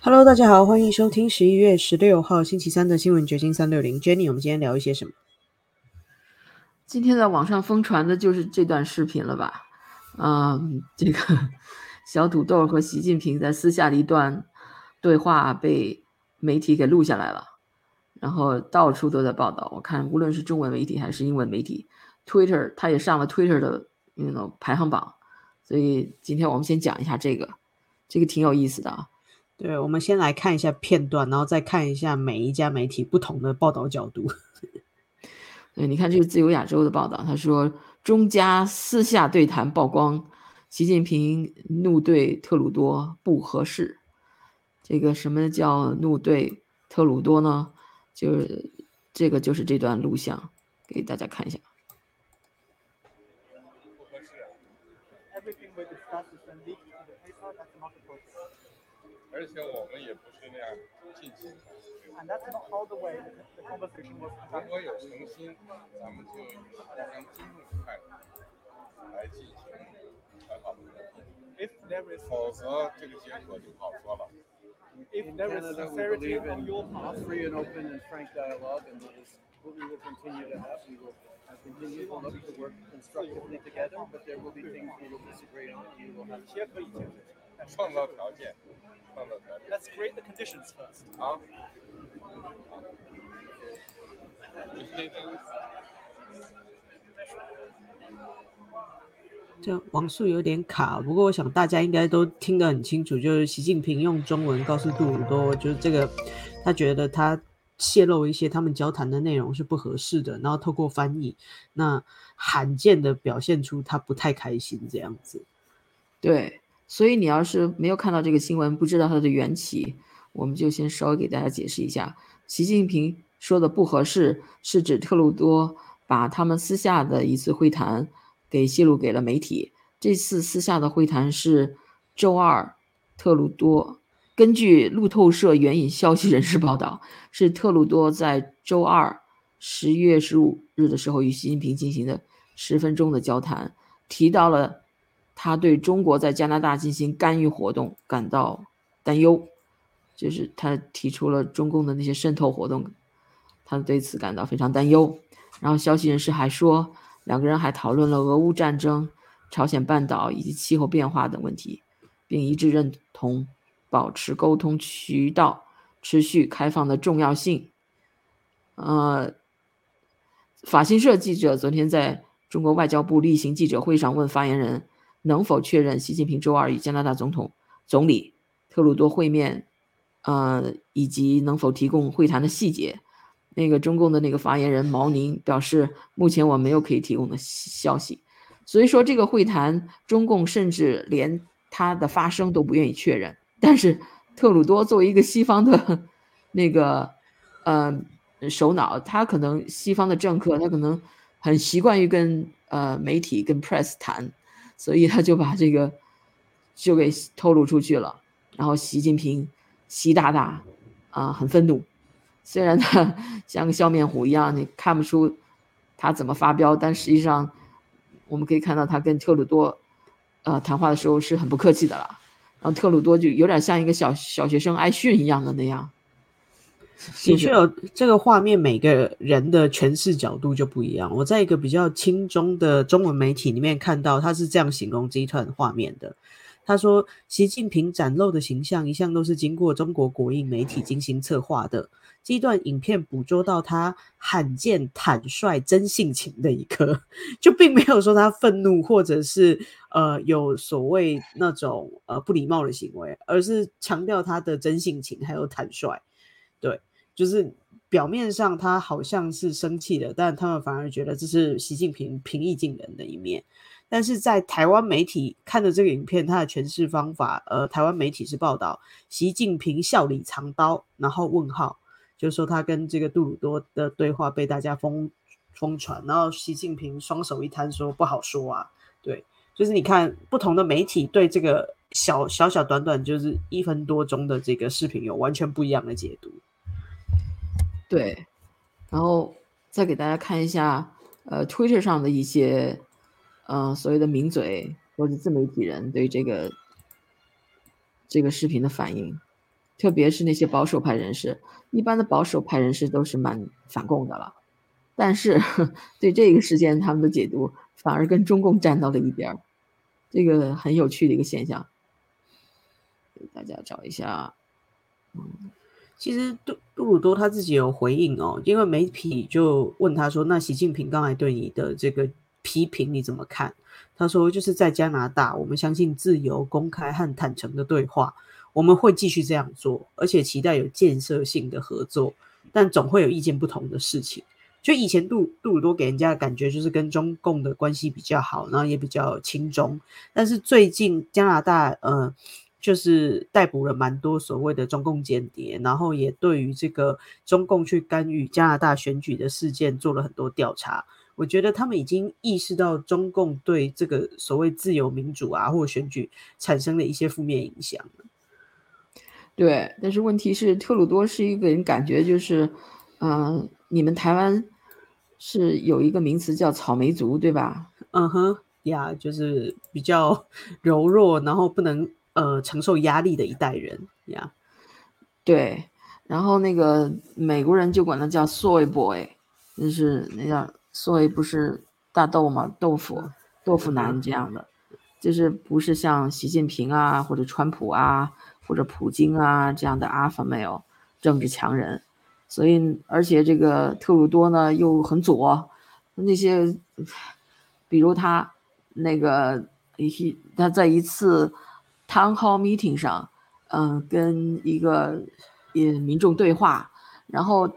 Hello，大家好，欢迎收听十一月十六号星期三的新闻掘金三六零。Jenny，我们今天聊一些什么？今天在网上疯传的就是这段视频了吧？嗯，这个 小土豆和习近平在私下的一段对话被媒体给录下来了，然后到处都在报道。我看无论是中文媒体还是英文媒体，Twitter 他也上了 Twitter 的那种排行榜。所以今天我们先讲一下这个，这个挺有意思的啊。对，我们先来看一下片段，然后再看一下每一家媒体不同的报道角度。对，你看这是自由亚洲的报道，他说中加私下对谈曝光，习近平怒对特鲁多不合适。这个什么叫怒对特鲁多呢？就是这个就是这段录像，给大家看一下。而且我们也不是那样进行的。如果有诚心，咱们就以互相尊重的态度来进行很好的沟通，否则这个结果就不好说了。If there is sincerity on your part, free and open and frank dialogue, and that is what we will continue to have. We will continue to look to work constructively together, but there will be things we will disagree on. We will have 创造条件，创造条件。Let's create the conditions first. 好。这网速有点卡，不过我想大家应该都听得很清楚，就是习近平用中文告诉杜鲁多，就是这个他觉得他泄露一些他们交谈的内容是不合适的，然后透过翻译，那罕见的表现出他不太开心这样子。对，所以你要是没有看到这个新闻，不知道它的缘起，我们就先稍微给大家解释一下。习近平说的不合适，是指特鲁多把他们私下的一次会谈给泄露给了媒体。这次私下的会谈是周二，特鲁多根据路透社援引消息人士报道，是特鲁多在周二十一月十五日的时候与习近平进行的十分钟的交谈，提到了。他对中国在加拿大进行干预活动感到担忧，就是他提出了中共的那些渗透活动，他对此感到非常担忧。然后消息人士还说，两个人还讨论了俄乌战争、朝鲜半岛以及气候变化等问题，并一致认同保持沟通渠道持续开放的重要性。呃，法新社记者昨天在中国外交部例行记者会上问发言人。能否确认习近平周二与加拿大总统、总理特鲁多会面？呃，以及能否提供会谈的细节？那个中共的那个发言人毛宁表示，目前我没有可以提供的消息。所以说，这个会谈，中共甚至连它的发生都不愿意确认。但是，特鲁多作为一个西方的那个呃首脑，他可能西方的政客，他可能很习惯于跟呃媒体、跟 press 谈。所以他就把这个就给透露出去了，然后习近平习大大啊很愤怒，虽然他 像个笑面虎一样，你看不出他怎么发飙，但实际上我们可以看到他跟特鲁多呃谈话的时候是很不客气的了，然后特鲁多就有点像一个小小学生挨训一样的那样。的确有这个画面，每个人的诠释角度就不一样。我在一个比较轻中的中文媒体里面看到，他是这样形容这一段画面的。他说：“习近平展露的形象一向都是经过中国国营媒体精心策划的。这一段影片捕捉到他罕见坦率、真性情的一刻，就并没有说他愤怒或者是呃有所谓那种呃不礼貌的行为，而是强调他的真性情还有坦率。”就是表面上他好像是生气的，但他们反而觉得这是习近平平易近人的一面。但是在台湾媒体看的这个影片，它的诠释方法，呃，台湾媒体是报道习近平笑里藏刀，然后问号，就是说他跟这个杜鲁多的对话被大家疯疯传，然后习近平双手一摊说不好说啊。对，就是你看不同的媒体对这个小小小短短就是一分多钟的这个视频有完全不一样的解读。对，然后再给大家看一下，呃，Twitter 上的一些，呃，所谓的名嘴或者自媒体人对这个这个视频的反应。特别是那些保守派人士，一般的保守派人士都是蛮反共的了，但是对这个事件他们的解读反而跟中共站到了一边儿，这个很有趣的一个现象。给大家找一下，嗯。其实杜杜鲁多他自己有回应哦，因为媒体就问他说：“那习近平刚才对你的这个批评你怎么看？”他说：“就是在加拿大，我们相信自由、公开和坦诚的对话，我们会继续这样做，而且期待有建设性的合作。但总会有意见不同的事情。就以前杜杜鲁多给人家的感觉就是跟中共的关系比较好，然后也比较亲中。但是最近加拿大，呃。”就是逮捕了蛮多所谓的中共间谍，然后也对于这个中共去干预加拿大选举的事件做了很多调查。我觉得他们已经意识到中共对这个所谓自由民主啊或选举产生了一些负面影响。对，但是问题是特鲁多是一个人，感觉就是，嗯，你们台湾是有一个名词叫草莓族，对吧？嗯哼，呀，就是比较 柔弱，然后不能。呃，承受压力的一代人呀，对，然后那个美国人就管他叫 soy boy，就是那叫 soy 不是大豆嘛，豆腐豆腐男这样的，就是不是像习近平啊或者川普啊或者普京啊这样的 alpha male 政治强人，所以而且这个特鲁多呢又很左，那些比如他那个一他在一次。Town hall meeting 上，嗯，跟一个也民众对话，然后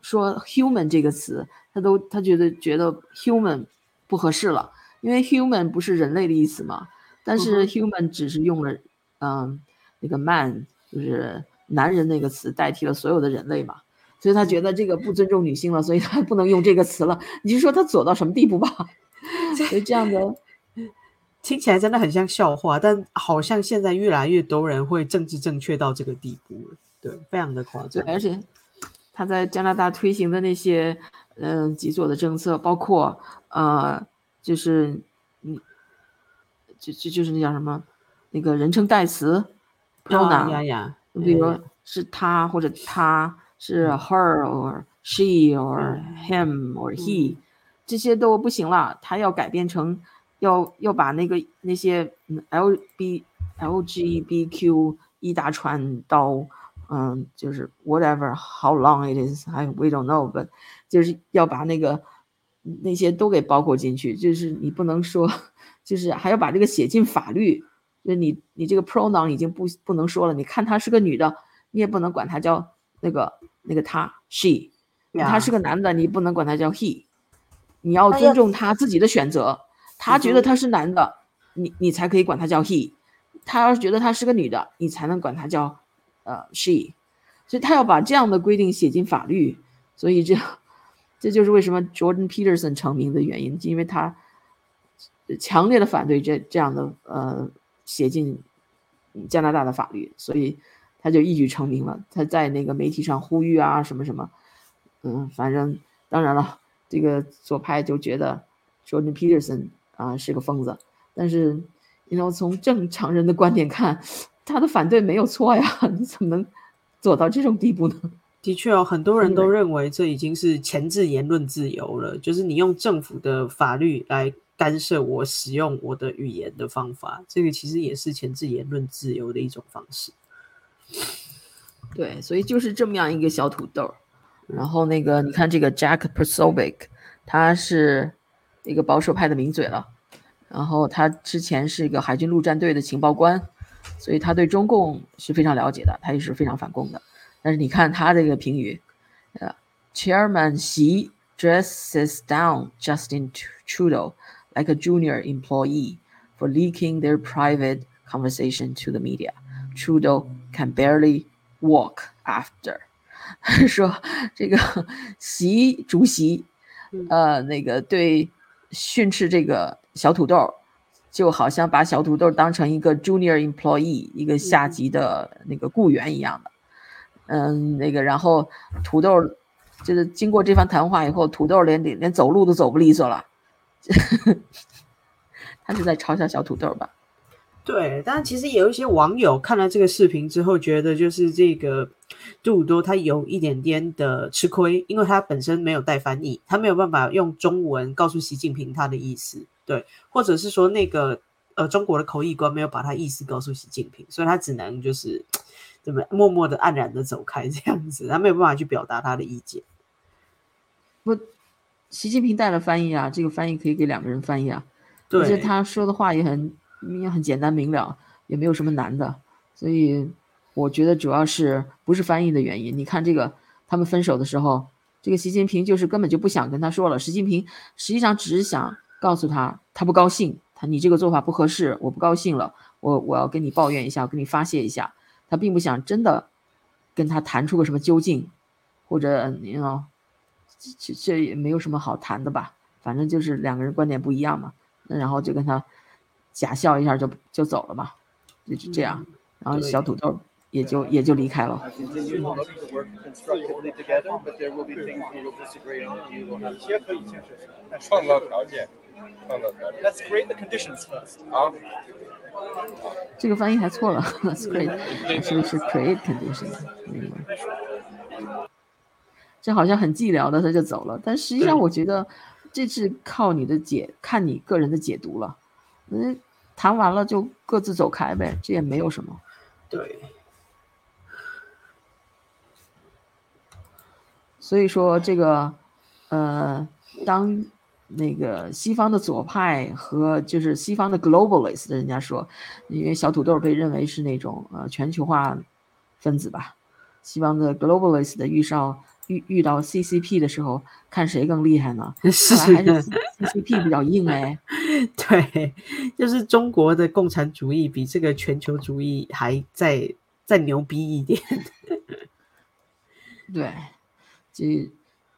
说 human 这个词，他都他觉得觉得 human 不合适了，因为 human 不是人类的意思嘛，但是 human 只是用了嗯那个 man 就是男人那个词代替了所有的人类嘛，所以他觉得这个不尊重女性了，所以他不能用这个词了。你就说他左到什么地步吧？所以这样的。听起来真的很像笑话，但好像现在越来越多人会政治正确到这个地步了，对，非常的夸张。而且他在加拿大推行的那些嗯极左的政策，包括呃，就是你，就就就是那叫什么那个人称代词，pronoun，呀呀，比如说是他或者他是 her or she or him or he，这些都不行了，他要改变成。要要把那个那些 L B L G B Q 一大串到，嗯，就是 whatever how long it is，还 we don't know，but 就是要把那个那些都给包括进去，就是你不能说，就是还要把这个写进法律，就你你这个 pronoun 已经不不能说了，你看她是个女的，你也不能管她叫那个那个她 she，她是个男的，你不能管他叫 he，你要尊重他自己的选择。他觉得他是男的，你你才可以管他叫 he；他要是觉得他是个女的，你才能管他叫呃 she。所以他要把这样的规定写进法律。所以这 这就是为什么 Jordan Peterson 成名的原因，因为他强烈的反对这这样的呃写进加拿大的法律，所以他就一举成名了。他在那个媒体上呼吁啊什么什么，嗯，反正当然了，这个左派就觉得 Jordan Peterson。啊，是个疯子，但是，你要从正常人的观点看，他的反对没有错呀，你怎么能做到这种地步呢？的确哦，很多人都认为这已经是前置言论自由了，就是你用政府的法律来干涉我使用我的语言的方法，这个其实也是前置言论自由的一种方式。对，所以就是这么样一个小土豆。然后那个，你看这个 Jack Persovic，他是。一个保守派的名嘴了，然后他之前是一个海军陆战队的情报官，所以他对中共是非常了解的，他也是非常反共的。但是你看他这个评语，呃，Chairman Xi dresses down Justin Trudeau like a junior employee for leaking their private conversation to the media. Trudeau can barely walk after，说这个习主席，呃，那个对。 训斥这个小土豆，就好像把小土豆当成一个 junior employee，一个下级的那个雇员一样的。嗯，那个，然后土豆就是经过这番谈话以后，土豆连连走路都走不利索了。他是在嘲笑小土豆吧？对，但其实有一些网友看了这个视频之后，觉得就是这个杜鲁多他有一点点的吃亏，因为他本身没有带翻译，他没有办法用中文告诉习近平他的意思，对，或者是说那个呃中国的口译官没有把他意思告诉习近平，所以他只能就是怎么默默的黯然的走开这样子，他没有办法去表达他的意见。不，习近平带了翻译啊，这个翻译可以给两个人翻译啊，对，而且他说的话也很。也很简单明了，也没有什么难的，所以我觉得主要是不是翻译的原因。你看这个，他们分手的时候，这个习近平就是根本就不想跟他说了。习近平实际上只是想告诉他，他不高兴，他你这个做法不合适，我不高兴了，我我要跟你抱怨一下，我跟你发泄一下。他并不想真的跟他谈出个什么究竟，或者你哦，这这也没有什么好谈的吧？反正就是两个人观点不一样嘛，然后就跟他。假笑一下就就走了嘛，就是这样，然后小土豆也就也就离开了。创造条件，创造条件。Let's create the conditions first. 好。这个翻译还错了，Let's create，是是 create conditions。这好像很寂寥的，他就走了。但实际上，我觉得这是靠你的解，看你个人的解读了。嗯，谈完了就各自走开呗，这也没有什么。对。所以说这个，呃，当那个西方的左派和就是西方的 globalist，人家说，因为小土豆被认为是那种呃全球化分子吧，西方的 globalist 的预兆。遇遇到 CCP 的时候，看谁更厉害呢？是还是 CCP 比较硬哎。对，就是中国的共产主义比这个全球主义还再再牛逼一点。对，这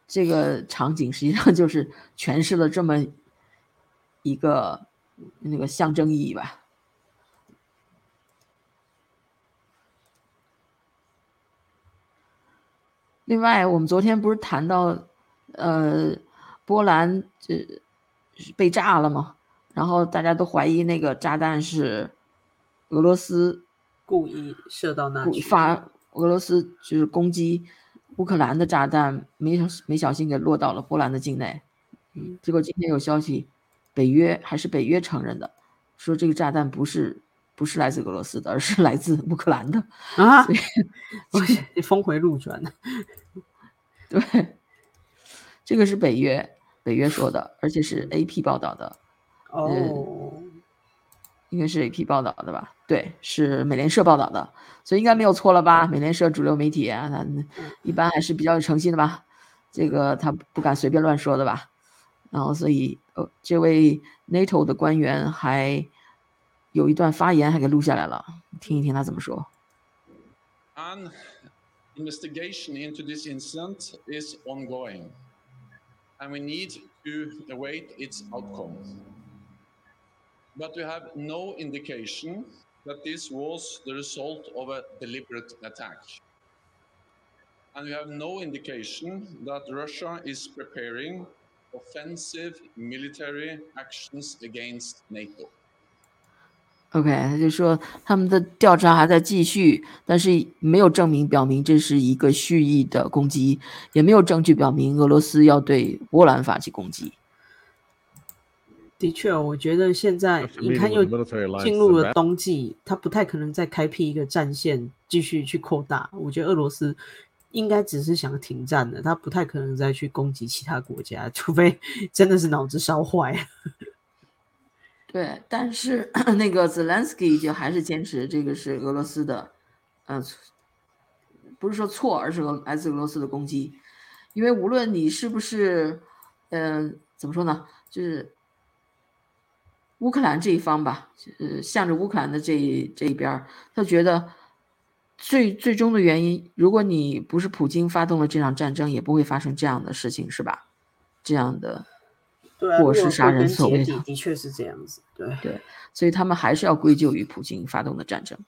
这个场景实际上就是诠释了这么一个那个象征意义吧。另外，我们昨天不是谈到，呃，波兰这被炸了吗？然后大家都怀疑那个炸弹是俄罗斯故意射到那里，发俄罗斯就是攻击乌克兰的炸弹，没没小心给落到了波兰的境内。嗯，结果今天有消息，北约还是北约承认的，说这个炸弹不是。不是来自俄罗斯的，而是来自乌克兰的啊！你峰回路转的？对，这个是北约北约说的，而且是 AP 报道的。哦，应该是 AP 报道的吧？对，是美联社报道的，所以应该没有错了吧？美联社主流媒体啊，他一般还是比较有诚信的吧？这个他不敢随便乱说的吧？然后，所以呃，这位 NATO 的官员还。有一段发言还给录下来了，听一听他怎么说。An investigation into this incident is ongoing, and we need to await its outcome. But we have no indication that this was the result of a deliberate attack. And we have no indication that Russia is preparing offensive military actions against NATO. OK，他就说他们的调查还在继续，但是没有证明表明这是一个蓄意的攻击，也没有证据表明俄罗斯要对波兰发起攻击。 的确，我觉得现在你看又进入了冬季，他不太可能再开辟一个战线继续去扩大。我觉得俄罗斯应该只是想停战的，他不太可能再去攻击其他国家，除非 真的是脑子烧坏。对，但是 那个 Zelensky 就还是坚持这个是俄罗斯的，嗯，不是说错，而是俄来自俄罗斯的攻击，因为无论你是不是，嗯，怎么说呢，就是乌克兰这一方吧，呃，向着乌克兰的这一这一边，他觉得最最终的原因，如果你不是普京发动了这场战争，也不会发生这样的事情，是吧？这样的。过失杀人，所谓的的确是这样子，对对，所以他们还是要归咎于普京发动的战争。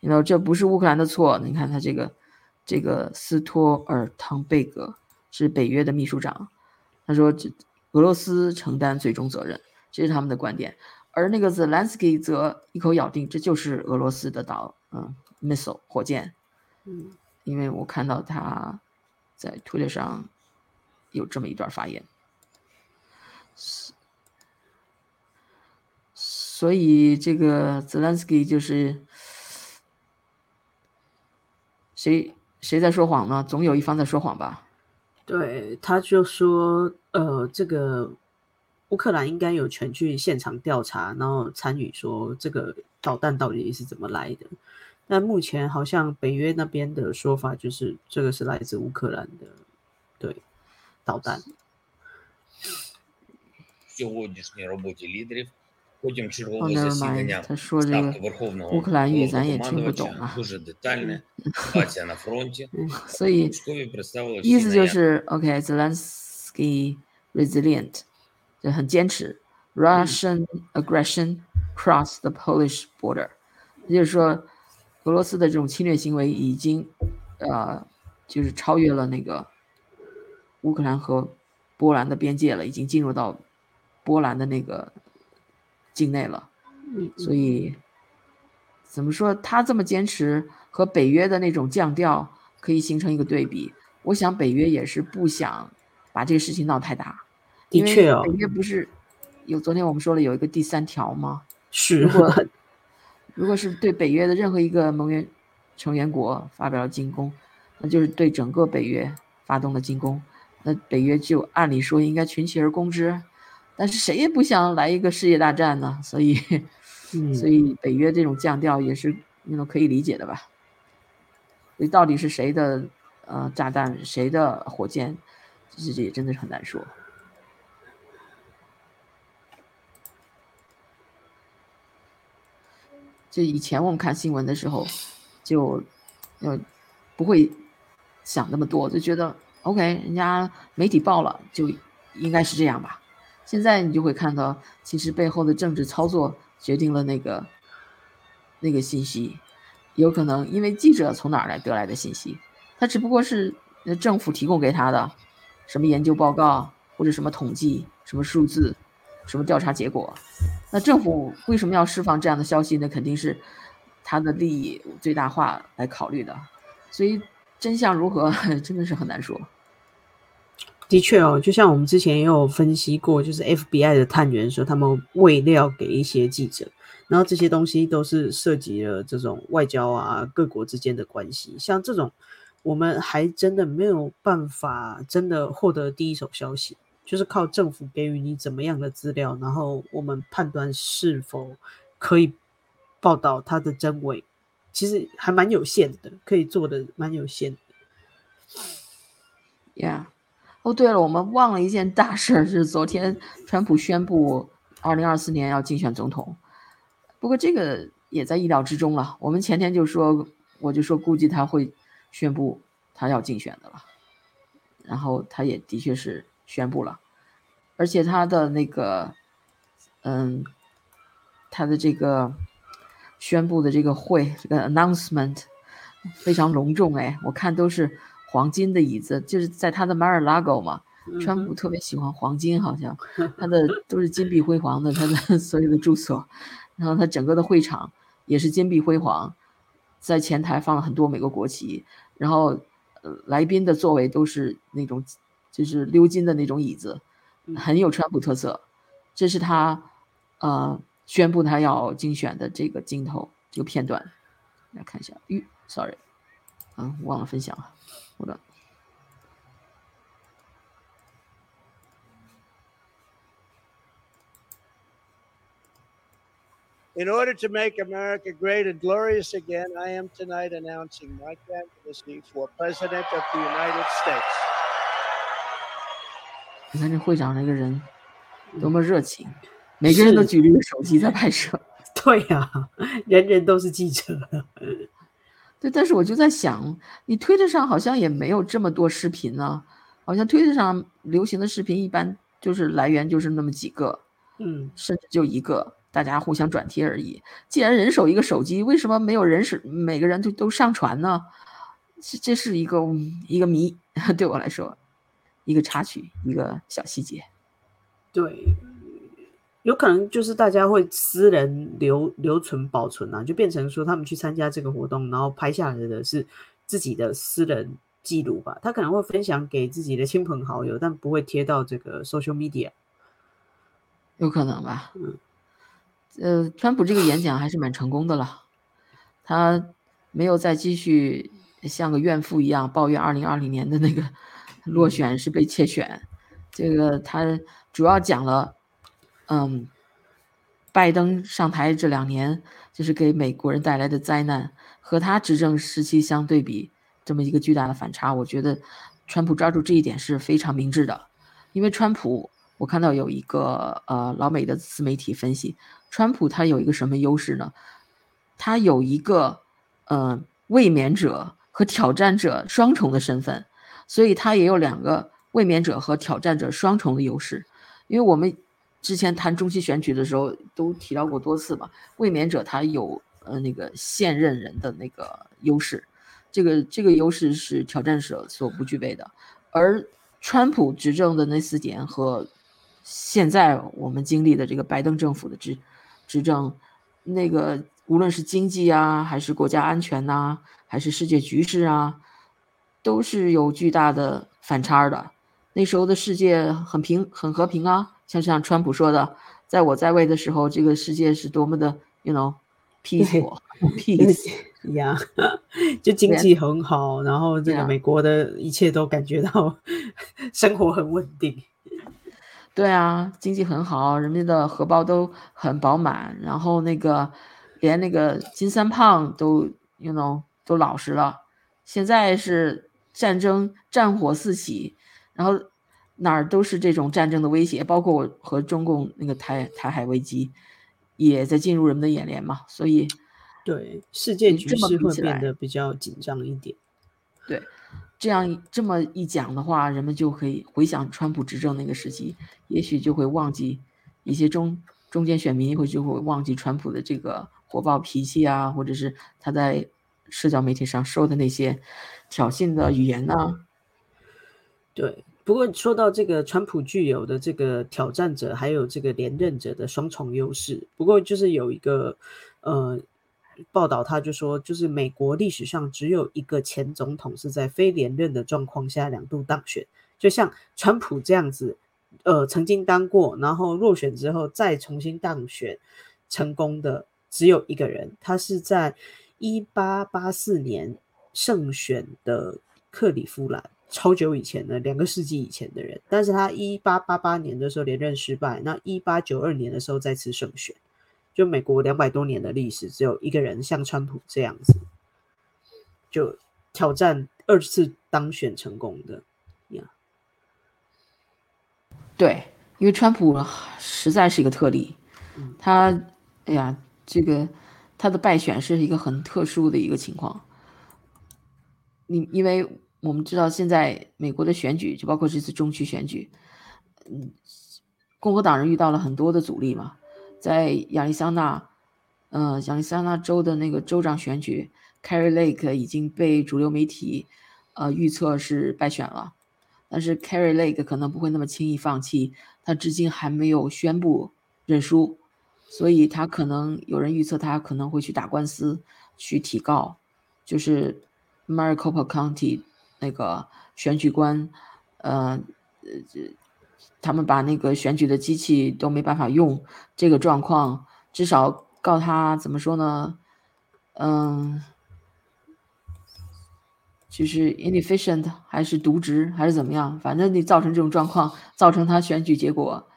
你知道这不是乌克兰的错？你看他这个这个斯托尔滕贝格是北约的秘书长，他说这俄罗斯承担最终责任，这是他们的观点。而那个 Zelensky 则一口咬定这就是俄罗斯的导嗯 missile 火箭，嗯，因为我看到他在推特上有这么一段发言，所以这个 Zelensky 就是谁谁在说谎呢？总有一方在说谎吧？对，他就说，呃，这个乌克兰应该有权去现场调查，然后参与说这个导弹到底是怎么来的。但目前好像北约那边的说法就是这个是来自乌克兰的，对，导弹。 сьогоднішній роботі лідерів. Потім Oh, чергове never mind. засідання Та що ж ставки ви? Верховного Україні зайняті Головнокомандувача. вдома. Дуже детальне. Ситуація на фронті. 所以 Військові представили 意 всі 思就 наявні 是，OK，Zelensky、resilient， 就很坚持。Russian aggression cross the Polish border，也就是说，俄罗斯的这种侵略行为已经，呃，就是超越了那个乌克兰和波兰的边界了，已经进入到波兰的那个境内了。嗯，所以怎么说，他这么坚持和北约的那种降调可以形成一个对比。我想北约也是不想把这个事情闹太大，的确哦北，约不是有昨天我们说了有一个第三条吗？是如果 如果是对北约的任何一个盟约成员国发表了进攻，那就是对整个北约发动了进攻，那北约就按理说应该群起而攻之，但是谁也不想来一个世界大战呢，所以。嗯，所以北约这种降调也是那种可以理解的吧？所以到底是谁的呃炸弹，谁的火箭，这这也真的是很难说。就以前我们看新闻的时候，就呃不会想那么多，就觉得 OK，人家媒体报了就应该是这样吧。现在你就会看到，其实背后的政治操作决定了那个那个信息，有可能因为记者从哪儿来得来的信息，他只不过是政府提供给他的什么研究报告或者什么统计、什么数字、什么调查结果。那政府为什么要释放这样的消息呢？肯定是他的利益最大化来考虑的。所以真相如何，真的是很难说。的确哦，就像我们之前也有分析过，就是 FBI 的探员说他们未料给一些记者，然后这些东西都是涉及了这种外交啊各国之间的关系，像这种我们还真的没有办法真的获得第一手消息，就是靠政府给予你怎么样的资料，然后我们判断是否可以报道它的真伪，其实还蛮有限的，可以做的蛮有限的。Yeah，哦，对了，我们忘了一件大事，是昨天川普宣布二零二四年要竞选总统。不过这个也在意料之中了。我们前天就说，我就说估计他会宣布他要竞选的了，然后他也的确是宣布了，而且他的那个，嗯，他的这个宣布的这个会，这个 announcement 非常隆重哎，我看都是黄金的椅子，就是在他的马尔拉狗嘛，川普特别喜欢黄金，好像他的都是金碧辉煌的，他的 所有的住所，然后他整个的会场也是金碧辉煌，在前台放了很多美国国旗，然后呃来宾的座位都是那种就是鎏金的那种椅子，很有川普特色，这是他呃宣布他要竞选的这个镜头这个片段，来看一下，吁，sorry，啊忘了分享了，我的。In order to make America great and glorious again, I am tonight announcing my candidacy for President of the United States. 你看这会长那个人多么热情，每个人都举着一个手机在拍摄。对呀、人人都是记者。对，但是我就在想，你推特上好像也没有这么多视频呢，好像推特上流行的视频一般就是来源就是那么几个，嗯，甚至就一个，大家互相转贴而已。既然人手一个手机，为什么没有人手每个人都都上传呢？这这是一个一个谜，对我来说，一个插曲，一个小细节。对，有可能就是大家会私人留留存保存啊，就变成说他们去参加这个活动，然后拍下来的是自己的私人记录吧。他可能会分享给自己的亲朋好友，但不会贴到这个 social media。有可能吧。嗯，呃，川普这个演讲还是蛮成功的了，他没有再继续像个怨妇一样抱怨二零二零年的那个落选是被窃选。这个他主要讲了，嗯，拜登上台这两年就是给美国人带来的灾难，和他执政时期相对比，这么一个巨大的反差。我觉得川普抓住这一点是非常明智的，因为川普。我看到有一个呃老美的自媒体分析，川普他有一个什么优势呢？他有一个呃卫冕者和挑战者双重的身份，所以他也有两个卫冕者和挑战者双重的优势。因为我们之前谈中期选举的时候都提到过多次嘛，卫冕者他有呃那个现任人的那个优势，这个这个优势是挑战者所不具备的，而川普执政的那四年和现在我们经历的这个拜登政府的执执政，那个无论是经济啊，还是国家安全呐，还是世界局势啊，都是有巨大的反差的。那时候的世界很平很和平啊，像像川普说的，在我在位的时候，这个世界是多么的，you know peaceful peace 一样，就经济很好，然后这个美国的一切都感觉到 生活很稳定。对啊，经济很好，人民的荷包都很饱满，然后那个连那个金三胖都，you know，都老实了。现在是战争，战火四起，然后哪儿都是这种战争的威胁，包括我和中共那个台台海危机也在进入人们的眼帘嘛，所以对世界局势会变得比较紧张一点。对。这样这么一讲的话，人们就可以回想川普执政那个时期，也许就会忘记一些中中间选民会就会忘记川普的这个火爆脾气啊，或者是他在社交媒体上说的那些挑衅的语言呢。对，不过说到这个川普具有的这个挑战者还有这个连任者的双重优势，不过就是有一个呃。报道他就说，就是美国历史上只有一个前总统是在非连任的状况下两度当选，就像川普这样子，呃，曾经当过，然后落选之后再重新当选成功的只有一个人，他是在一八八四年胜选的克里夫兰，超久以前的两个世纪以前的人，但是他一八八八年的时候连任失败，那一八九二年的时候再次胜选。就美国两百多年的历史，只有一个人像川普这样子，就挑战二次当选成功的呀。对，因为川普实在是一个特例，他，哎呀，这个他的败选是一个很特殊的一个情况。你因为我们知道现在美国的选举，就包括这次中期选举，嗯，共和党人遇到了很多的阻力嘛。在亚利桑那，呃，亚利桑那州的那个州长选举，Carrie Lake 已经被主流媒体，呃，预测是败选了。但是 Carrie Lake 可能不会那么轻易放弃，他至今还没有宣布认输，所以他可能有人预测他可能会去打官司，去提告，就是 Maricopa County 那个选举官，呃，呃。他们把那个选举的机器都没办法用，这个状况至少告他怎么说呢？嗯，就是 inefficient 还是渎职还是怎么样？反正你造成这种状况，造成他选举结果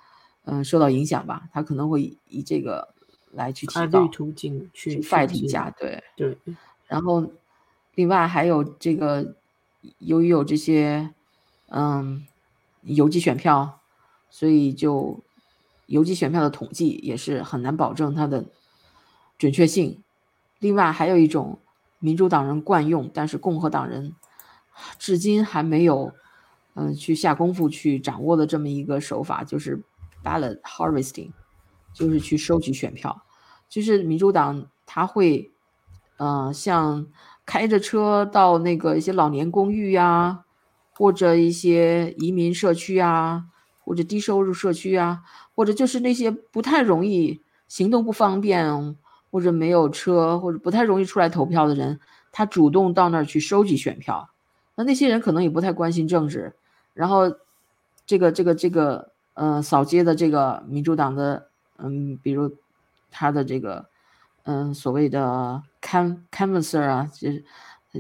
嗯受到影响吧？他可能会以这个来去提告途径去 fight 一下，对对。然后另外还有这个，由于有这些嗯邮寄选票。所以，就邮寄选票的统计也是很难保证它的准确性。另外，还有一种民主党人惯用，但是共和党人至今还没有嗯去下功夫去掌握的这么一个手法，就是 ballot harvesting，就是去收集选票。就是民主党他会嗯像开着车到那个一些老年公寓呀，或者一些移民社区啊。或者低收入社区啊，或者就是那些不太容易行动不方便，或者没有车，或者不太容易出来投票的人，他主动到那儿去收集选票。那那些人可能也不太关心政治，然后这个这个这个呃扫街的这个民主党的嗯，比如他的这个嗯所谓的 can canvasser 啊，就是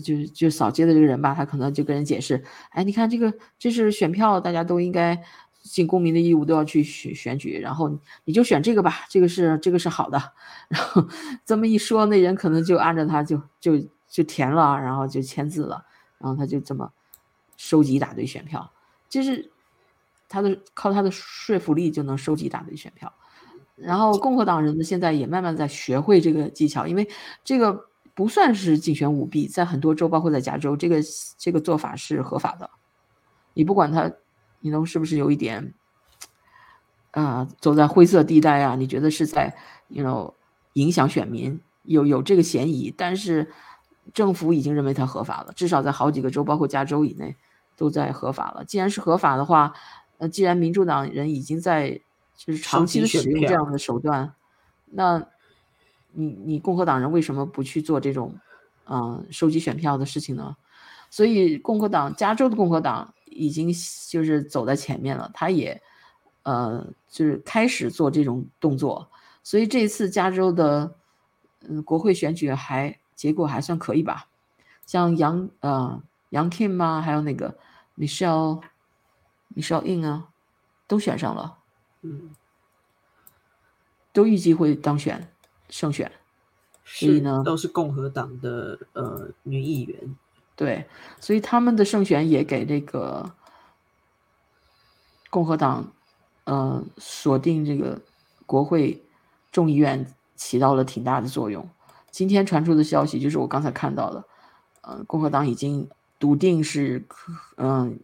就就扫街的这个人吧，他可能就跟人解释，哎，你看这个这是选票，大家都应该尽公民的义务，都要去选选举，然后你就选这个吧，这个是这个是好的，然后这么一说，那人可能就按照他就就就填了，然后就签字了。然后他就这么收集一大堆选票，就是他的靠他的说服力就能收集一大堆选票。然后共和党人呢，现在也慢慢在学会这个技巧，因为这个不算是竞选舞弊，在很多州，包括在加州，这个这个做法是合法的。你不管他，你能是不是有一点啊走在灰色地带啊？你觉得是在，you know 影响选民，有有这个嫌疑，但是。政府已经认为它合法了，至少在好几个州，包括加州以内，都在合法了。既然是合法的话，呃，既然民主党人已经在就是长期的使用这样的手段，那，你你共和党人为什么不去做这种，嗯，收集选票的事情呢？所以共和党，加州的共和党已经就是走在前面了，他也，呃，就是开始做这种动作。所以这次加州的，嗯，国会选举还。结果还算可以吧，像杨呃杨 Kim 啊，还有那个 Michelle Michelle In 啊，都选上了，嗯，都预计会当选胜选，所以呢，都是共和党的呃女议员，对，所以他们的胜选也给这个共和党呃锁定这个国会众议院起到了挺大的作用。今天传出的消息就是我刚才看到的，呃，共和党已经笃定是，嗯，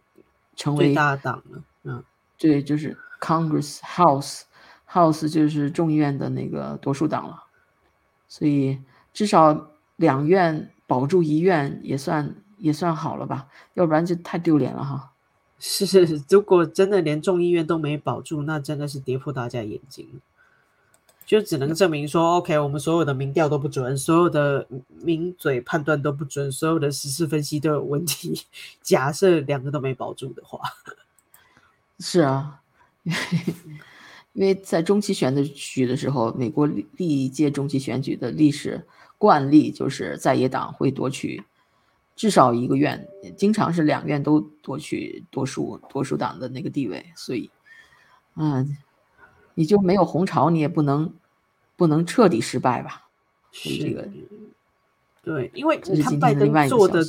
成为大党了，嗯，对，就是 Congress House House 就是众议院的那个多数党了，所以至少两院保住一院也算也算好了吧，要不然就太丢脸了哈。是是，如果真的连众议院都没保住，那真的是跌破大家眼镜。就只能证明说，OK，我们所有的民调都不准，所有的名嘴判断都不准，所有的时事分析都有问题。假设两个都没保住的话，是啊，因为在中期选举的时候，美国历届中期选举的历史惯例就是在野党会夺取至少一个院，经常是两院都夺取多数多数党的那个地位，所以，嗯。你就没有红潮，你也不能不能彻底失败吧？是这个，对，因为你看拜登做的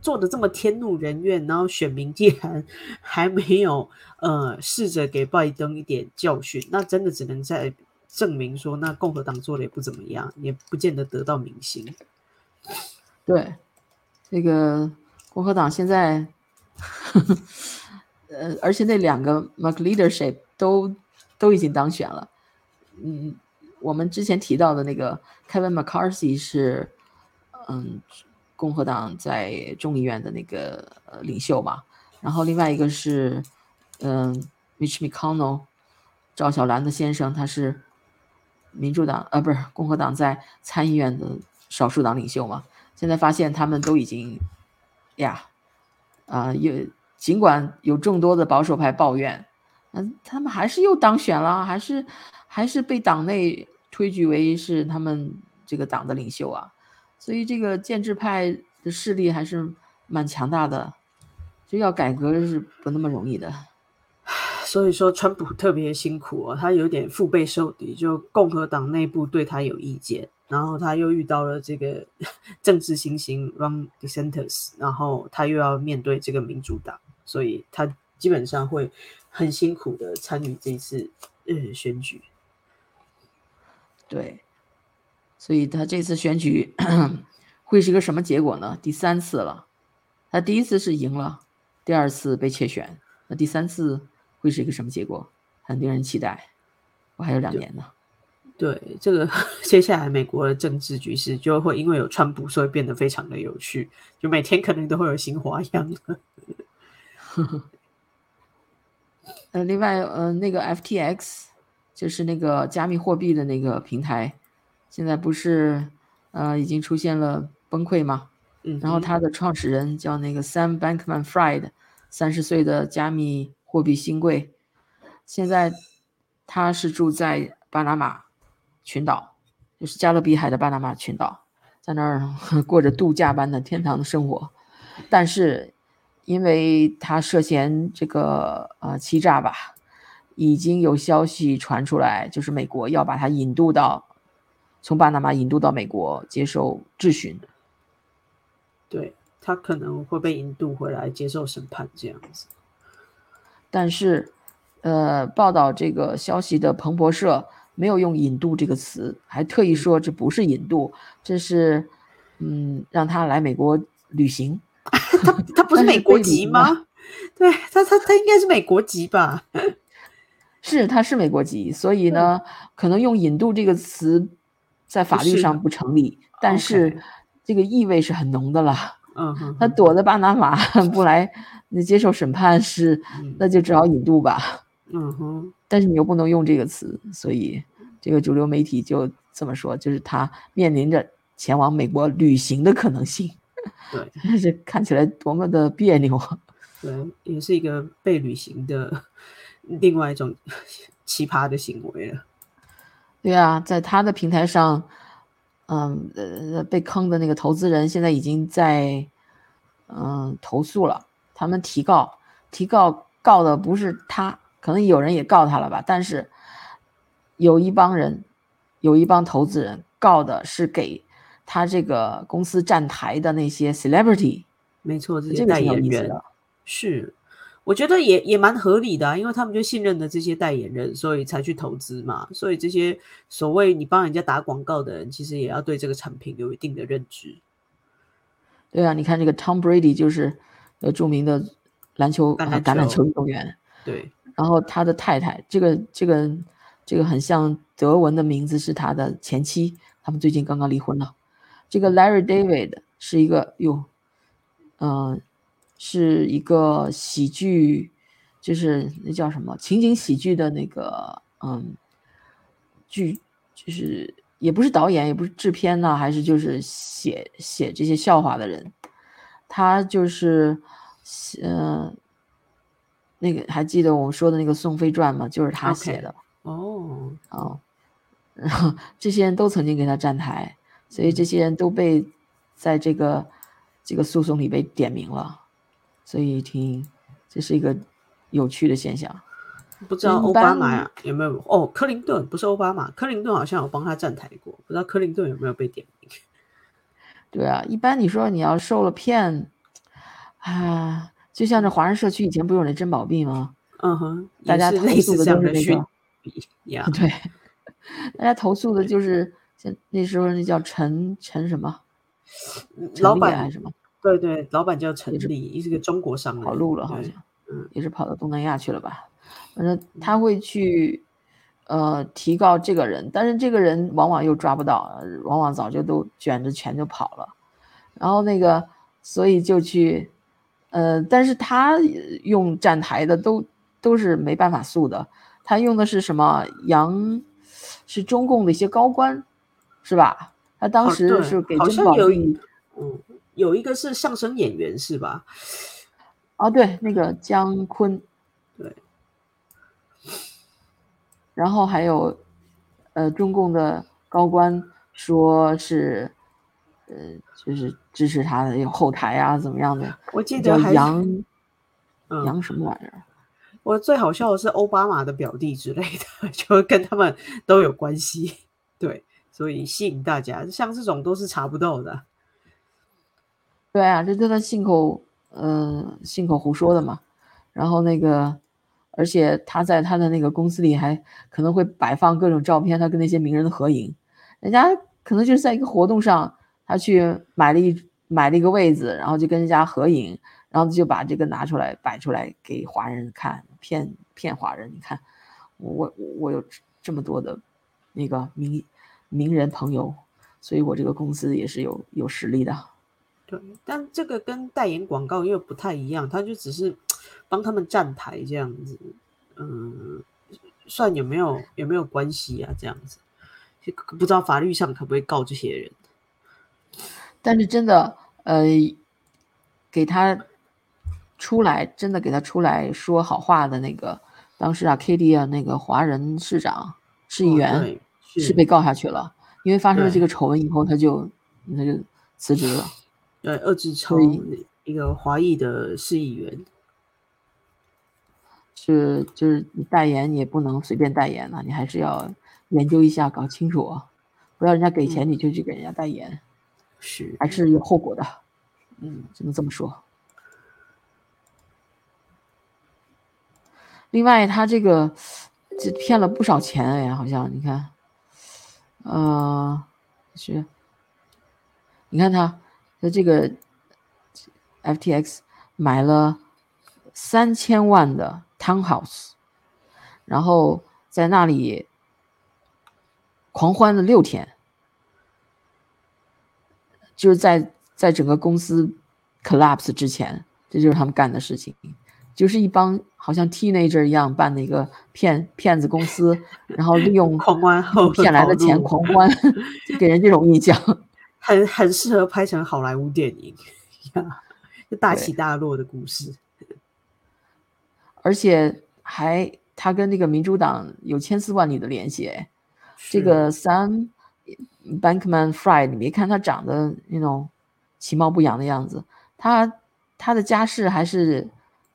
做的这么天怒人怨，然后选民竟然 还没有呃试着给拜登一点教训，那真的只能在证明说，那共和党做的也不怎么样，也不见得得到民心。对，这个共和党现在，呃，而且那两个 McLeadership 都。都已经当选了，嗯，我们之前提到的那个 Kevin McCarthy 是，嗯，共和党在众议院的那个领袖嘛，然后另外一个是，嗯，Mitch McConnell，赵小兰的先生，他是民主党呃不是共和党在参议院的少数党领袖嘛，现在发现他们都已经，呀，啊有尽管有众多的保守派抱怨。嗯，他们还是又当选了，还是还是被党内推举为是他们这个党的领袖啊，所以这个建制派的势力还是蛮强大的，就要改革是不那么容易的。所以说，川普特别辛苦哦，他有点腹背受敌，就共和党内部对他有意见，然后他又遇到了这个 政治新星 Ron DeSantis，然后他又要面对这个民主党，所以他基本上会。很辛苦的参与这次呃选举，对，所以他这次选举 会是一个什么结果呢？第三次了，他第一次是赢了，第二次被窃选，那第三次会是一个什么结果？很令人期待。我还有两年呢。对，这个 接下来美国的政治局势就会因为有川普，所以变得非常的有趣，就每天可能都会有新花样。呃，另外，呃，那个 FTX 就是那个加密货币的那个平台，现在不是呃已经出现了崩溃吗？嗯，然后他的创始人叫那个 Sam Bankman-Fried，三十岁的加密货币新贵，现在他是住在巴拿马群岛，就是加勒比海的巴拿马群岛，在那儿 过着度假般的天堂的生活，但是因为他涉嫌这个呃欺诈吧，已经有消息传出来，就是美国要把他引渡到从巴拿马引渡到美国接受质询。对他可能会被引渡回来接受审判这样子。但是，呃，报道这个消息的彭博社没有用“引渡”这个词，还特意说这不是引渡，这是嗯让他来美国旅行。他他不是美国籍吗？对他他他应该是美国籍吧？是他是美国籍，所以呢，可能用“引渡”这个词在法律上不成立，但是这个意味是很浓的了。嗯哼，他躲在巴拿马 不来，那接受审判是，那就只好引渡吧。嗯哼，但是你又不能用这个词，所以这个主流媒体就这么说，就是他面临着前往美国旅行的可能性。对，这看起来多么的别扭。对，也是一个被旅行的另外一种 奇葩的行为了。对啊，在他的平台上。嗯，呃，被坑的那个投资人现在已经在，嗯，投诉了。他们提告，提告告的不是他，可能有人也告他了吧。但是有一帮人，有一帮投资人告的是给他这个公司站台的那些 celebrity。没错，这些代言人是。我觉得也也蛮合理的啊，因为他们就信任的这些代言人，所以才去投资嘛。所以这些所谓你帮人家打广告的人，其实也要对这个产品有一定的认知。对啊，你看这个 Tom Brady 就是呃著名的篮球橄榄球运动员，对。然后他的太太，这个这个这个很像德文的名字是他的前妻，他们最近刚刚离婚了。这个 Larry David 是一个哟，嗯。是一个喜剧，就是那叫什么情景喜剧的那个，嗯，剧就是也不是导演，也不是制片呢，还是就是写写这些笑话的人，他就是，嗯，那个还记得我们说的那个《宋飞传》吗？就是他写的。哦，哦，然后这些人都曾经给他站台，所以这些人都被在这个这个诉讼里被点名了。所以挺，这是一个有趣的现象。不知道奥巴马呀有没有？哦，克林顿不是奥巴马，克林顿好像有帮他站台过，不知道克林顿有没有被点名。对啊，一般你说你要受了骗，啊，就像这华人社区以前不有那珍宝币吗？嗯哼，大家投诉的都是那个，对，大家投诉的就是像那时候那叫陈陈什么，老板还是什么？对对，老板叫陈立，是个中国商人，跑路了好像，嗯，也是跑到东南亚去了吧？反正他会去，呃，提告这个人，但是这个人往往又抓不到，往往早就都卷着钱就跑了。然后那个，所以就去，呃，但是他用站台的都都是没办法诉的，他用的是什么？杨是中共的一些高官，是吧？他当时是给珍宝币，嗯。有一个是相声演员是吧？哦，对，那个姜昆，对。然后还有，呃，中共的高官说是，呃，就是支持他的有后台啊，怎么样的？我记得杨，杨什么玩意儿？我最好笑的是奥巴马的表弟之类的，就跟他们都有关系。对，所以吸引大家，像这种都是查不到的。对啊，这都他信口，呃，信口胡说的嘛。然后那个，而且他在他的那个公司里还可能会摆放各种照片，他跟那些名人的合影。人家可能就是在一个活动上，他去买了一买了一个位子，然后就跟人家合影，然后就把这个拿出来摆出来给华人看，骗骗华人。你看，我我有这么多的那个名名人朋友，所以我这个公司也是有有实力的。对，但这个跟代言广告又不太一样，他就只是帮他们站台这样子。嗯，算有没有有没有关系啊？这样子，就不知道法律上可不可以告这些人。但是真的，呃，给他出来，真的给他出来说好话的那个，当时啊，K D 啊，那个华人市长、市议员是被告下去了，因为发生了这个丑闻以后，他就他就辞职了。对，二志超一个华裔的市议员，是就是你代言，你也不能随便代言呐、你还是要研究一下，搞清楚啊，不要人家给钱你就去给人家代言，是还是有后果的。嗯，只能这么说。另外，他这个这骗了不少钱哎，好像你看，呃，是，你看他他这个 FTX 买了三千万的 townhouse，然后在那里狂欢了六天，就是在在整个公司 collapse 之前，这就是他们干的事情，就是一帮好像 teenager 一样办的一个骗骗子公司，然后利用 狂欢后骗来的钱狂欢，就给人这种印象。很很适合拍成好莱坞电影呀，就大起大落的故事。而且还他跟那个民主党有千丝万缕的联系哎。这个 Sam Bankman Fried，你别看他长得那种其貌不扬的样子，他他的家世还是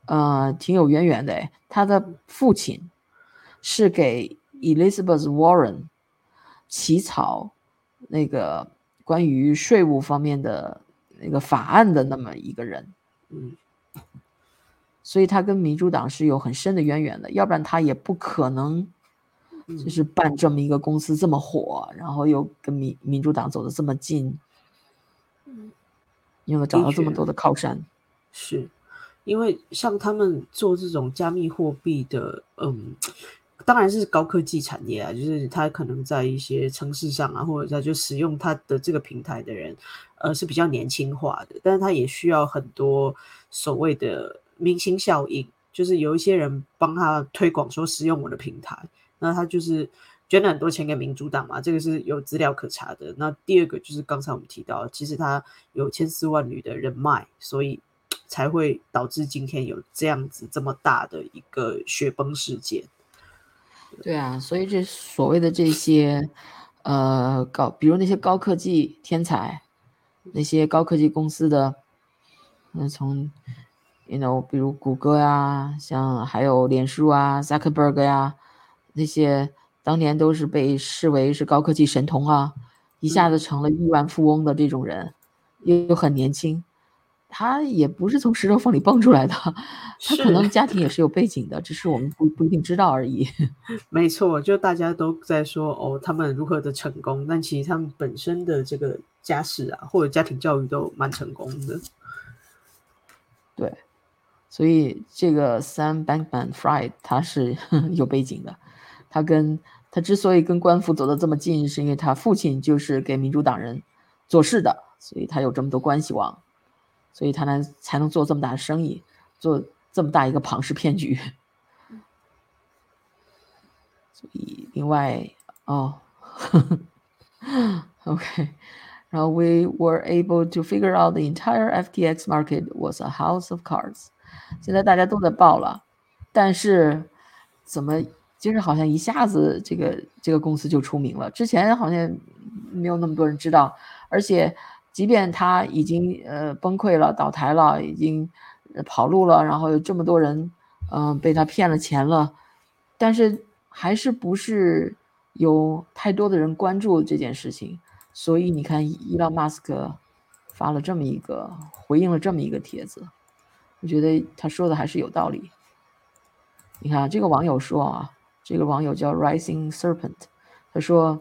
呃挺有渊源的哎。他的父亲是给 Elizabeth Warren 起草那个关于税务方面的那个法案的那么一个人，嗯，所以他跟民主党是有很深的渊源的，要不然他也不可能就是办这么一个公司这么火，然后又跟民民主党走得这么近，嗯，因为找到这么多的靠山。是因为像他们做这种加密货币的，嗯，当然是高科技产业啊，就是他可能在一些城市上啊，或者在就使用他的这个平台的人，呃，是比较年轻化的，但是他也需要很多所谓的明星效应，就是有一些人帮他推广说使用我的平台，那他就是捐了很多钱给民主党嘛，这个是有资料可查的。那第二个就是刚才我们提到，其实他有千丝万缕的人脉，所以才会导致今天有这样子这么大的一个雪崩事件。对啊，所以这所谓的这些呃高，比如那些高科技天才，那些高科技公司的，那从 you know，比如谷歌呀，像还有脸书啊，Zuckerberg 呀，那些当年都是被视为是高科技神童啊，一下子成了亿万富翁的这种人，又又很年轻，他也不是从石头缝里蹦出来的，他可能家庭也是有背景的，只是我们不不一定知道而已。没错，就大家都在说哦，他们如何的成功，但其实他们本身的这个家世啊，或者家庭教育都蛮成功的。对，所以这个 Sam Bankman-Fried 他是 有背景的，他跟他之所以跟官府走得这么近，是因为他父亲就是给民主党人做事的，所以他有这么多关系网，所以他能才能做这么大的生意，做这么大一个庞氏骗局。所以另外哦，OK。然后 we were able to figure out the entire FTX market was a house of cards。现在大家都在报了，但是怎么就是好像一下子这个这个公司就出名了？之前好像没有那么多人知道，而且即便他已经呃崩溃了、倒台了、已经跑路了，然后有这么多人嗯、被他骗了钱了，但是还是不是有太多的人关注这件事情。所以你看，伊朗马斯克发了这么一个回应了这么一个帖子，我觉得他说的还是有道理。你看这个网友说啊，这个网友叫 Rising Serpent，他说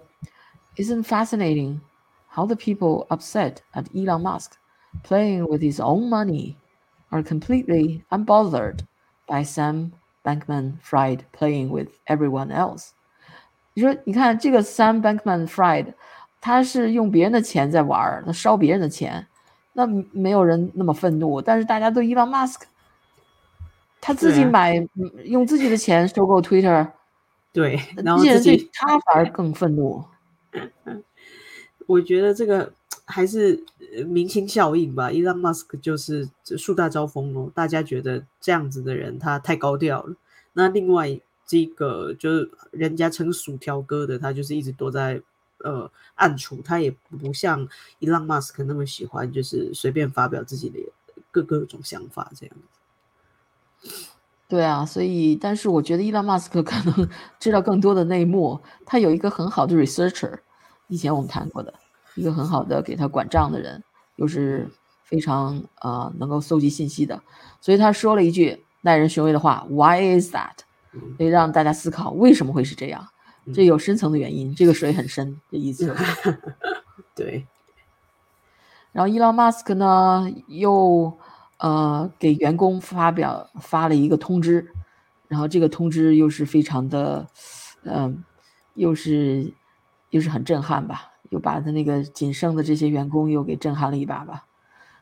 ，Isn't fascinating how the people upset at Elon Musk playing with his own money are completely unbothered by Sam Bankman-Fried playing with everyone else。你说，你看这个 Sam Bankman-Fried。他是用别人的钱在玩儿，他烧别人的钱，那没有人那么愤怒。但是大家对伊朗马斯克 他自己对啊买，嗯用自己的钱收购 Twitter，对，然这些人后自己对他反而更愤怒。 我觉得这个还是明星效应吧。伊朗马斯克就是树大招风哦，大家觉得这样子的人他太高调了。那另外这个就是人家称薯条哥的，他就是一直躲在呃暗处，他也不像伊朗马斯克那么喜欢就是随便发表自己的各各种想法这样子。对啊，所以但是我觉得伊朗马斯克可能 知道更多的内幕，他有一个很好的 researcher，以前我们谈过的一个很好的给他管账的人，又是非常呃能够搜集信息的，所以他说了一句耐人寻味的话：“Why is that？” 所以让大家思考为什么会是这样，这有深层的原因，这个水很深的意思。对，然后伊朗马斯克呢，又呃给员工发表发了一个通知，然后这个通知又是非常的，嗯、又是又是很震撼吧，又把他那个仅剩的这些员工又给震撼了一把吧，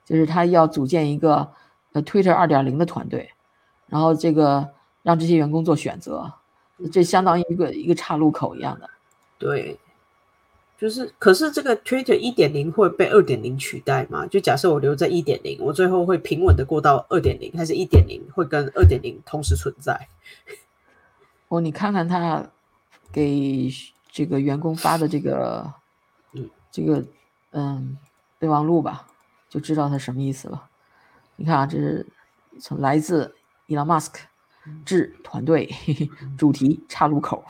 就是他要组建一个呃 Twitter 二点零的团队，然后这个让这些员工做选择，这相当于一个一个岔路口一样的。对，就是，可是这个 Twitter 一点零会被二点零取代吗？就假设我留在一点零，我最后会平稳的过到二点零，还是一点零会跟二点零同时存在？哦，你看看他给这个员工发的这个，嗯，这个嗯备忘录吧，就知道它什么意思了。你看啊，这是从来自伊朗马斯克致团队，主题岔路口，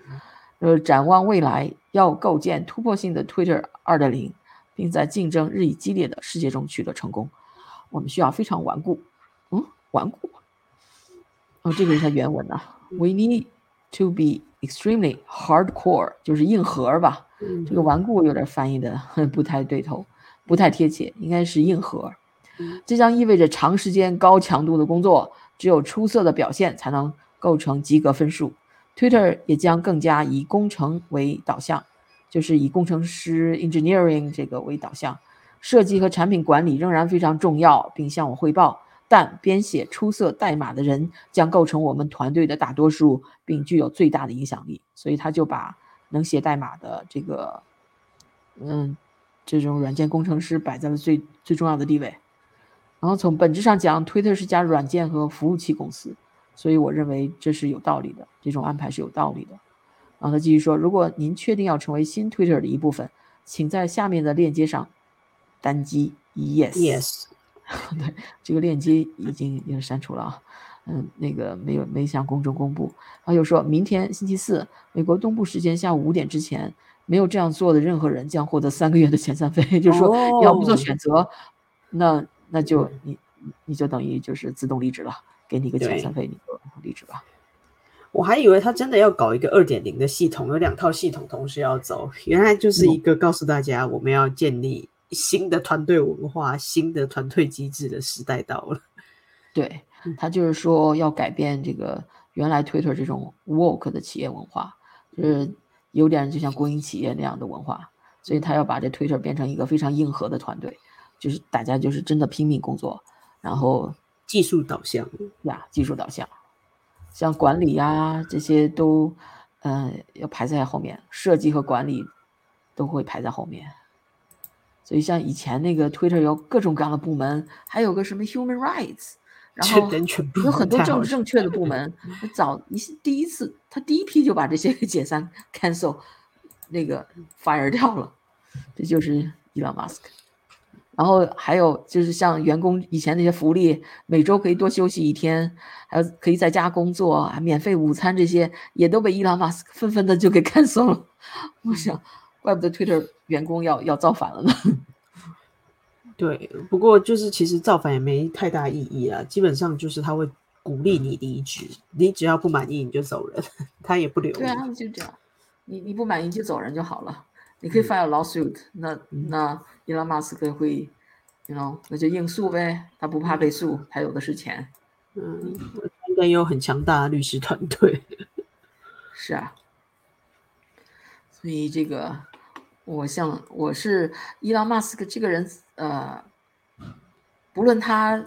呃，展望未来，要构建突破性的 Twitter 二点零，并在竞争日益激烈的世界中取得成功。我们需要非常顽固，嗯，顽固。哦，这个是他原文呐、We need to be extremely hardcore，就是硬核吧。这个顽固有点翻译的不太对头，不太贴切，应该是硬核。这将意味着长时间高强度的工作，只有出色的表现才能构成及格分数。Twitter 也将更加以工程为导向，就是以工程师 engineering 这个为导向。设计和产品管理仍然非常重要，并向我汇报。但编写出色代码的人将构成我们团队的大多数，并具有最大的影响力。所以他就把能写代码的这个，嗯，这种软件工程师摆在了最最重要的地位。然后从本质上讲，Twitter 是家软件和服务器公司，所以我认为这是有道理的，这种安排是有道理的。然后他继续说，如果您确定要成为新 Twitter 的一部分，请在下面的链接上单击 Yes。Yes，对，这个链接已经已经删除了啊，嗯，那个没有没向公众公布。然后又说明天星期四，美国东部时间下午五点之前，没有这样做的任何人将获得三个月的遣散费。就是说，你要不做哦选择，那那就你你就等于就是自动离职了，给你一个遣散费，你就离职吧。我还以为他真的要搞一个二点零的系统，有两套系统同时要走，原来就是一个告诉大家我们要建立新的团队文化、新的团队机制的时代到了。对嗯他就是说要改变这个原来 Twitter 这种 woke 的企业文化，就是有点就像国营企业那样的文化，所以他要把这 Twitter 变成一个非常硬核的团队，就是大家就是真的拼命工作，然后技术导向，呀技术导向，像管理呀、这些都，呃要排在后面，设计和管理都会排在后面。所以像以前那个 Twitter 有各种各样的部门，还有个什么 Human Rights，然后有很多门太好政治正确的部门，他早一第一次他第一批就把这些给 解散 cancel 那个 fire 掉了，这就是伊朗马斯克。然后还有就是像员工以前那些福利，每周可以多休息一天，还有可以在家工作、免费午餐这些，也都被伊朗马斯克纷纷的就给 cancel 了。我想，怪不得 Twitter 员工要要造反了呢。对，不过就是其实造反也没太大意义啊，基本上就是他会鼓励你离职，你只要不满意你就走人，他也不留对啊，你。就这样，你你不满意就走人就好了。你可以 file lawsuit，、那那伊朗马斯克会，you know，那就应诉呗，他不怕被诉，他有的是钱。嗯，应该有很强大的律师团队。是啊，所以这个，我像我是伊朗马斯克这个人，呃，不论他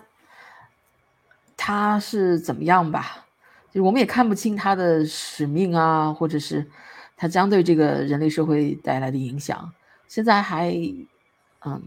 他是怎么样吧？就是我们也看不清他的使命啊，或者是他将对这个人类社会带来的影响，现在还嗯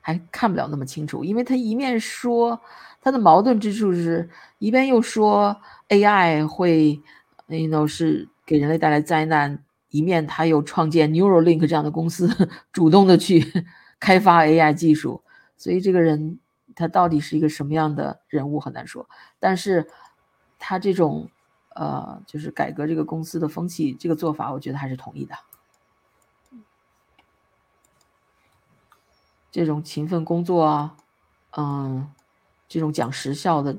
还看不了那么清楚，因为他一面说他的矛盾之处是一边又说 AI 会，you know 是给人类带来灾难，一面他又创建 Neuralink 这样的公司，主动的去 开发 AI 技术，所以这个人。他到底是一个什么样的人物很难说，但是他这种呃，就是改革这个公司的风气，这个做法，我觉得还是同意的。这种勤奋工作啊，嗯，这种讲实效的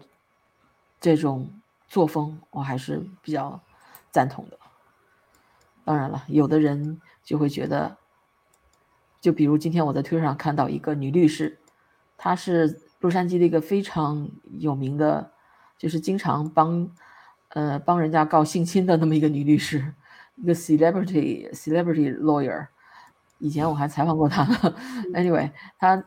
这种作风，我还是比较赞同的。当然了，有的人就会觉得，就比如今天我在推特上看到一个女律师。她是洛杉矶的一个非常有名的，就是经常帮，呃，帮人家告性侵的那么一个女律师，一个 celebrity celebrity lawyer。以前我还采访过她。Anyway，她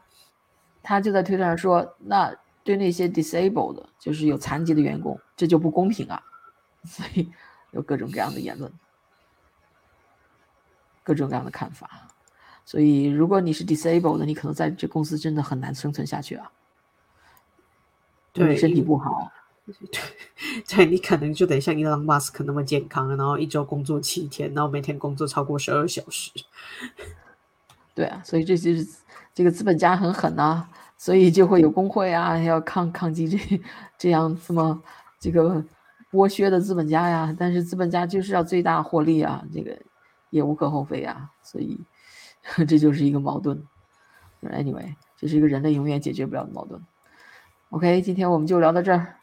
她就在推特上说，那对那些 disabled，就是有残疾的员工，这就不公平啊。所以有各种各样的言论，各种各样的看法。所以，如果你是 disabled 的，你可能在这公司真的很难生存下去啊。对，身体不好，对，你可能就得像 Elon Musk 那么健康，然后一周工作七天，然后每天工作超过十二小时。对啊，所以这就是这个资本家很狠呐，所以就会有工会啊，要抗抗击这这样这么这个剥削的资本家呀。但是资本家就是要最大获利啊，这个也无可厚非啊，所以。这就是一个矛盾。Anyway，这是一个人类永远解决不了的矛盾。OK，今天我们就聊到这儿。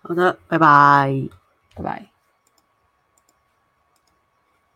好的，拜拜，拜拜。